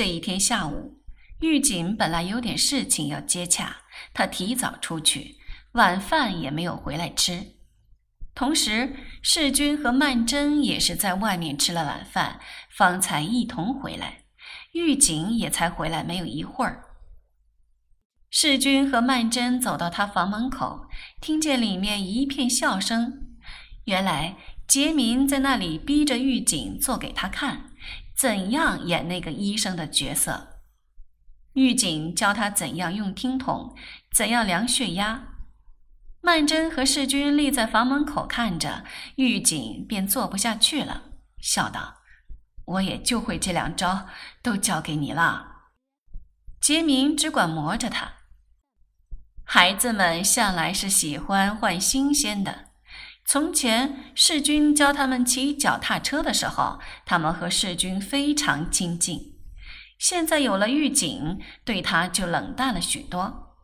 这一天下午，狱警本来有点事情要接洽，他提早出去，晚饭也没有回来吃。同时，世君和曼桢也是在外面吃了晚饭，方才一同回来。狱警也才回来没有一会儿。世君和曼桢走到他房门口，听见里面一片笑声。原来杰明在那里逼着狱警做给他看，怎样演那个医生的角色。狱警教他怎样用听筒，怎样量血压。曼桢和世君立在房门口看着，狱警便坐不下去了，笑道：“我也就会这两招，都交给你了。”杰明只管磨着他。孩子们向来是喜欢换新鲜的。从前世君教他们骑脚踏车的时候，他们和世君非常亲近。现在有了狱警，对他就冷淡了许多。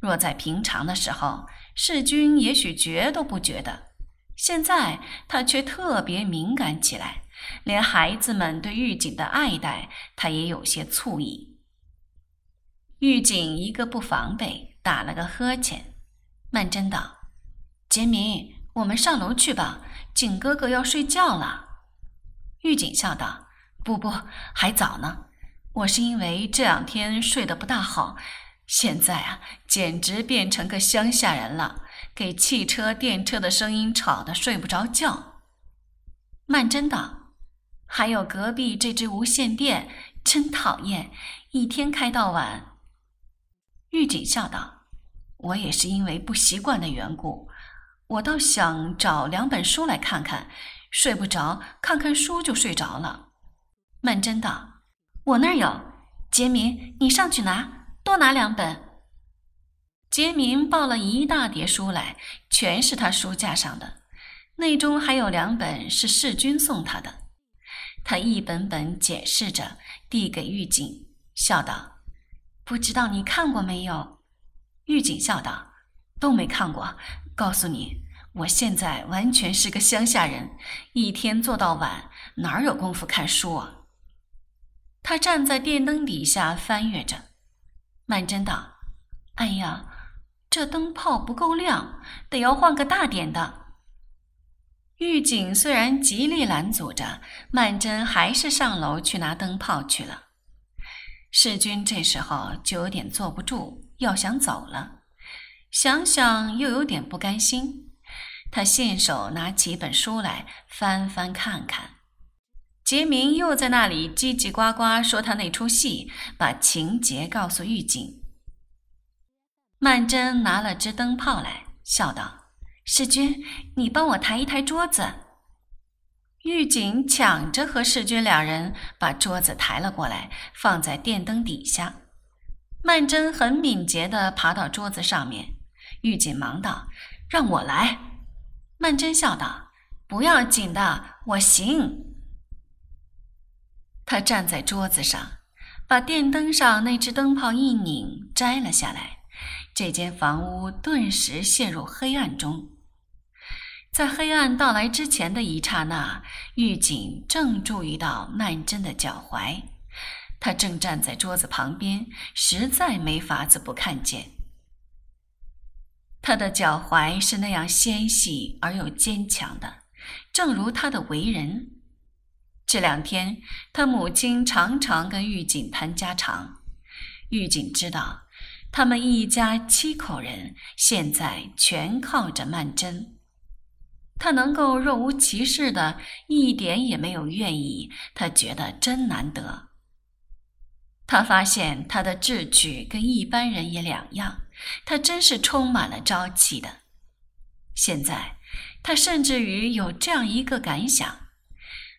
若在平常的时候，世君也许觉都不觉得，现在他却特别敏感起来，连孩子们对狱警的爱戴，他也有些醋意。狱警一个不防备。打了个呵欠，曼桢道：“杰明，我们上楼去吧，景哥哥要睡觉了。”狱警笑道：“不不，还早呢。我是因为这两天睡得不大好，现在啊，简直变成个乡下人了，给汽车、电车的声音吵得睡不着觉。”曼桢道：“还有隔壁这只无线电，真讨厌，一天开到晚。”狱警笑道：“我也是因为不习惯的缘故，我倒想找两本书来看看，睡不着，看看书就睡着了。”曼桢道：“我那儿有，杰明，你上去拿，多拿两本。”杰明抱了一大叠书来，全是他书架上的，内中还有两本是世君送他的。他一本本解释着，递给狱警，笑道。不知道你看过没有？狱警笑道：“都没看过。告诉你，我现在完全是个乡下人，一天做到晚，哪有功夫看书啊？”他站在电灯底下翻阅着。曼桢道：“哎呀，这灯泡不够亮，得要换个大点的。”狱警虽然极力拦阻着，曼桢还是上楼去拿灯泡去了。世君这时候就有点坐不住，要想走了，想想又有点不甘心。他信手拿起本书来翻翻看看。杰明又在那里叽叽呱呱说他那出戏，把情节告诉狱警。曼桢拿了支灯泡来，笑道：“世君，你帮我抬一抬桌子。”狱警抢着和世君两人把桌子抬了过来，放在电灯底下。曼桢很敏捷地爬到桌子上面，狱警忙道：“让我来。”曼桢笑道：“不要紧的，我行。”他站在桌子上，把电灯上那只灯泡一拧，摘了下来。这间房屋顿时陷入黑暗中。在黑暗到来之前的一刹那，狱警正注意到曼桢的脚踝。他正站在桌子旁边，实在没法子不看见。他的脚踝是那样纤细而又坚强的，正如他的为人。这两天，他母亲常常跟狱警谈家常。狱警知道，他们一家七口人现在全靠着曼桢。他能够若无其事的，一点也没有怨意，他觉得真难得。他发现他的志趣跟一般人也两样，他真是充满了朝气的。现在，他甚至于有这样一个感想：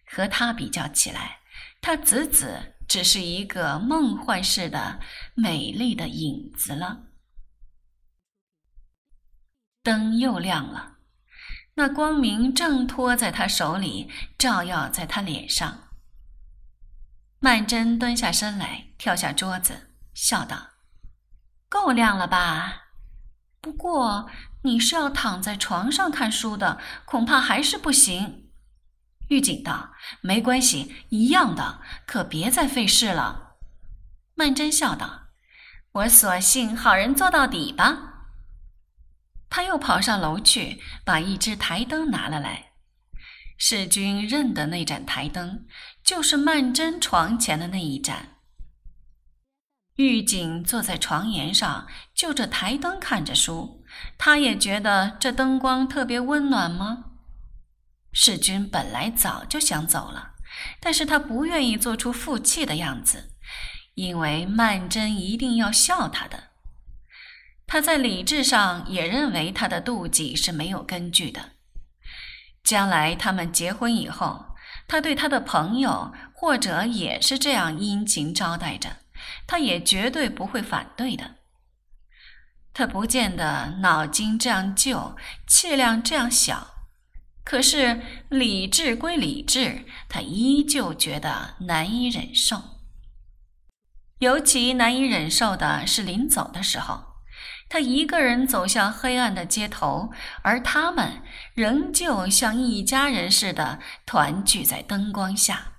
和他比较起来，他子子只是一个梦幻似的美丽的影子了。灯又亮了。那光明正托在他手里，照耀在他脸上。曼桢蹲下身来，跳下桌子，笑道：“够亮了吧？不过你是要躺在床上看书的，恐怕还是不行。”狱警道：“没关系，一样的，可别再费事了。”曼桢笑道：“我索性好人做到底吧。”他又跑上楼去，把一只台灯拿了来。世君认得那盏台灯，就是曼桢床前的那一盏。狱警坐在床沿上，就着台灯看着书。他也觉得这灯光特别温暖吗？世君本来早就想走了，但是他不愿意做出负气的样子，因为曼桢一定要笑他的。他在理智上也认为他的妒忌是没有根据的。将来他们结婚以后，他对他的朋友或者也是这样殷勤招待着。他也绝对不会反对的。他不见得脑筋这样旧，气量这样小，可是理智归理智，他依旧觉得难以忍受。尤其难以忍受的是临走的时候，他一个人走向黑暗的街头，而他们仍旧像一家人似的团聚在灯光下。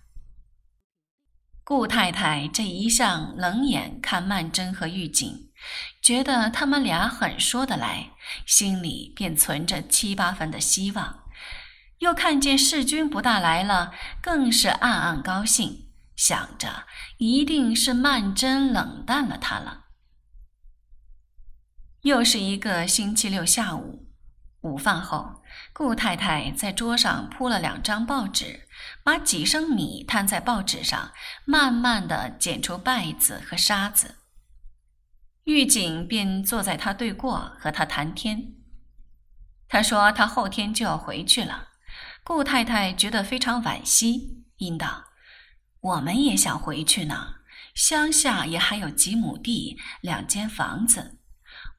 顾太太这一向冷眼看曼桢和玉锦，觉得他们俩很说得来，心里便存着七八分的希望。又看见世君不大来了，更是暗暗高兴，想着一定是曼桢冷淡了他了。又是一个星期六下午，午饭后。顾太太在桌上铺了两张报纸，把几升米摊在报纸上，慢慢的捡出稗子和沙子。狱警便坐在他对过，和他谈天。他说他后天就要回去了。顾太太觉得非常惋惜，应道：“我们也想回去呢，乡下也还有几亩地，两间房子，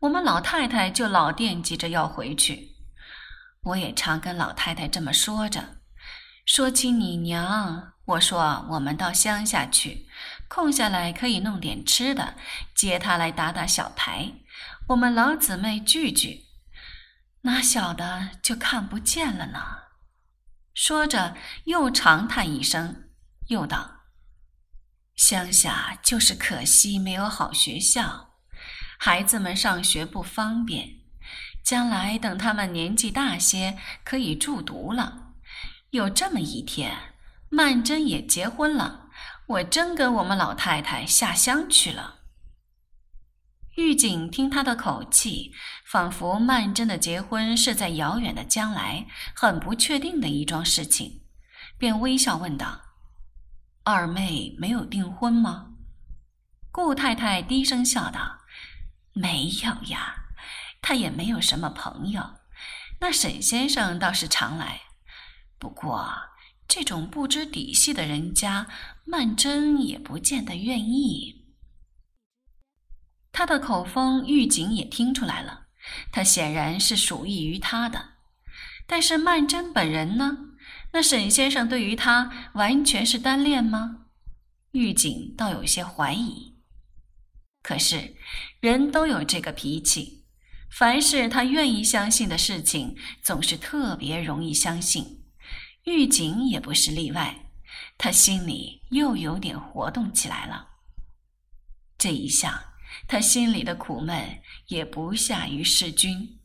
我们老太太就老惦记着要回去。”我也常跟老太太这么说着，说起你娘，我说我们到乡下去，空下来可以弄点吃的，接她来打打小牌，我们老姊妹聚聚。哪晓得就看不见了呢？说着又长叹一声，又道：“乡下就是可惜没有好学校，孩子们上学不方便。”将来等他们年纪大些，可以住读了。有这么一天，曼桢也结婚了，我真跟我们老太太下乡去了。狱警听他的口气，仿佛曼桢的结婚是在遥远的将来，很不确定的一桩事情，便微笑问道：“二妹没有订婚吗？”顾太太低声笑道：“没有呀。”他也没有什么朋友，那沈先生倒是常来。不过这种不知底细的人家，曼桢也不见得愿意。他的口风，狱警也听出来了，他显然是属意于他的。但是曼桢本人呢？那沈先生对于他完全是单恋吗？狱警倒有些怀疑。可是人都有这个脾气。凡是他愿意相信的事情，总是特别容易相信。狱警也不是例外，他心里又有点活动起来了。这一下，他心里的苦闷也不下于世君。